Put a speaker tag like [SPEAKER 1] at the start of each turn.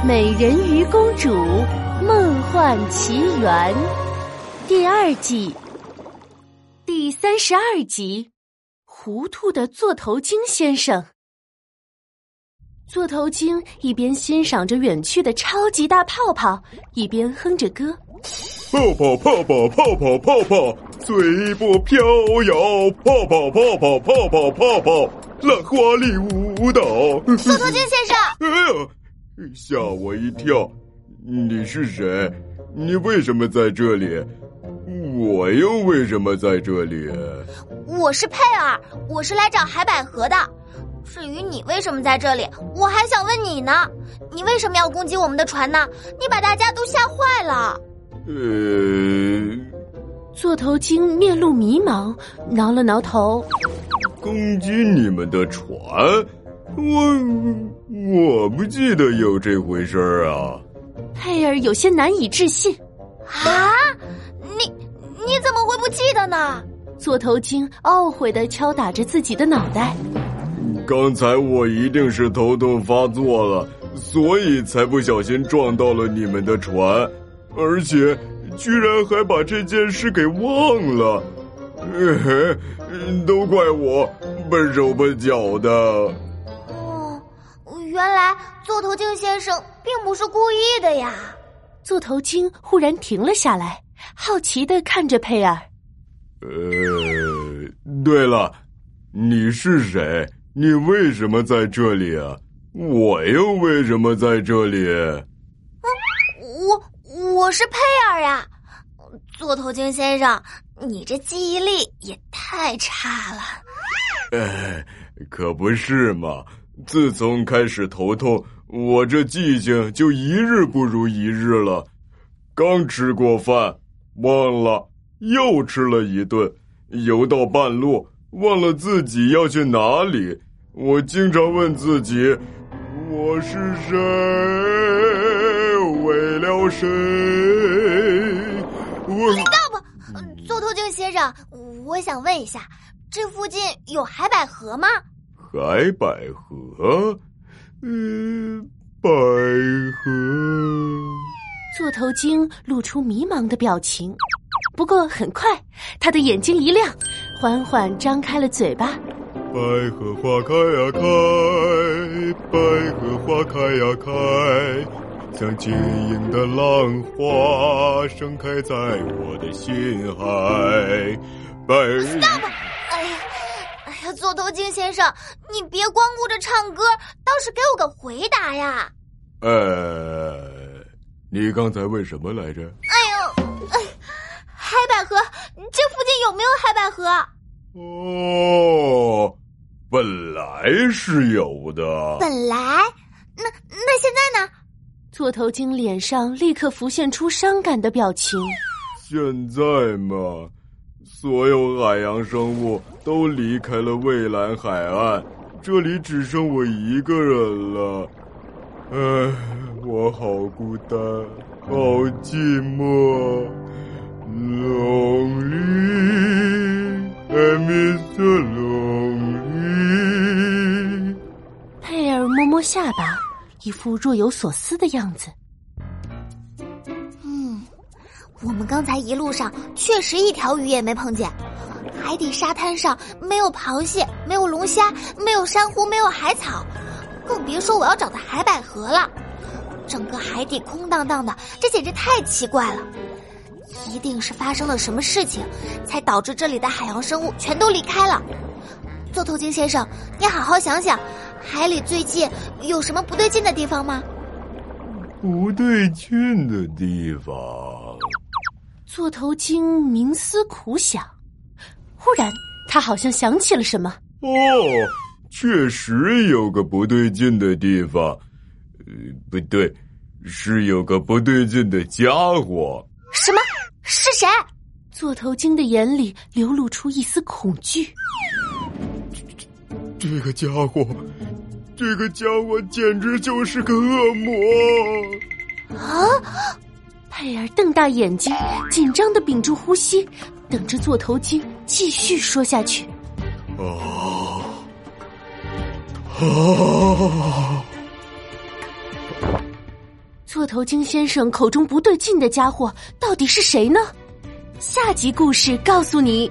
[SPEAKER 1] 《美人鱼公主梦幻奇缘》第二季第三十二集：糊涂的座头鲸先生。座头鲸一边欣赏着远去的超级大泡泡，一边哼着歌：
[SPEAKER 2] 泡泡泡泡泡泡泡泡，随波飘摇，泡泡泡泡泡泡泡泡，浪花里舞蹈。
[SPEAKER 3] 座头鲸先生，
[SPEAKER 2] 哎呀！吓我一跳！你是谁？你为什么在这里？我又为什么在这里？
[SPEAKER 3] 我是佩尔，我是来找海百合的。至于你为什么在这里，我还想问你呢。你为什么要攻击我们的船呢？你把大家都吓坏了。
[SPEAKER 2] 呃，
[SPEAKER 1] 座头鲸面露迷茫，挠了挠头。
[SPEAKER 2] 攻击你们的船？我。我不记得有这回事儿啊！
[SPEAKER 1] 佩尔有些难以置信。
[SPEAKER 3] 啊，你你怎么会不记得呢？
[SPEAKER 1] 座头鲸懊悔的敲打着自己的脑袋。
[SPEAKER 2] 刚才我一定是头痛发作了，所以才不小心撞到了你们的船，而且居然还把这件事给忘了。嘿嘿，都怪我笨手笨脚的。
[SPEAKER 3] 原来座头鲸先生并不是故意的呀！
[SPEAKER 1] 座头鲸忽然停了下来，好奇的看着佩尔。
[SPEAKER 2] 呃，对了，你是谁？你为什么在这里啊？我又为什么在这里？
[SPEAKER 3] 嗯，我我是佩尔呀！座头鲸先生，你这记忆力也太差了。
[SPEAKER 2] 哎，可不是嘛！自从开始头痛，我这记性就一日不如一日了。刚吃过饭，忘了，又吃了一顿，游到半路，忘了自己要去哪里。我经常问自己：我是谁？为了谁？我
[SPEAKER 3] stop，座头鲸先生，我想问一下，这附近有海百合吗？
[SPEAKER 2] 海百合，嗯，百合。
[SPEAKER 1] 座头鲸露出迷茫的表情，不过很快，他的眼睛一亮，缓缓张开了嘴巴。
[SPEAKER 2] 百合花开呀开，百合花开呀开，像晶莹的浪花盛开在我的心海。百。
[SPEAKER 3] 呀。座头鲸先生，你别光顾着唱歌，倒是给我个回答呀！
[SPEAKER 2] 呃，你刚才问什么来着？
[SPEAKER 3] 哎呦，海百合，这附近有没有海百合？
[SPEAKER 2] 哦，本来是有的。
[SPEAKER 3] 本来？那那现在呢？
[SPEAKER 1] 座头鲸脸上立刻浮现出伤感的表情。
[SPEAKER 2] 现在嘛。所有海洋生物都离开了蔚蓝海岸，这里只剩我一个人了。唉，我好孤单，好寂寞，lonely，I miss the lonely。
[SPEAKER 1] 佩尔摸摸下巴，一副若有所思的样子。
[SPEAKER 3] 我们刚才一路上确实一条鱼也没碰见，海底沙滩上没有螃蟹，没有龙虾，没有珊瑚，没有海草，更别说我要找的海百合了。整个海底空荡荡的，这简直太奇怪了。一定是发生了什么事情，才导致这里的海洋生物全都离开了。座头鲸先生，你好好想想，海里最近有什么不对劲的地方吗？
[SPEAKER 2] 不对劲的地方。
[SPEAKER 1] 座头鲸冥思苦想，忽然他好像想起了什么。
[SPEAKER 2] 哦，确实有个不对劲的地方。呃，不对，是有个不对劲的家伙。
[SPEAKER 3] 什么？是谁？
[SPEAKER 1] 座头鲸的眼里流露出一丝恐惧。
[SPEAKER 2] 这这个家伙，这个家伙简直就是个恶魔
[SPEAKER 3] 啊！
[SPEAKER 1] 佩尔瞪大眼睛，紧张的屏住呼吸，等着座头鲸继续说下去。
[SPEAKER 2] 啊啊！
[SPEAKER 1] 座头鲸先生口中不对劲的家伙到底是谁呢？下集故事告诉你。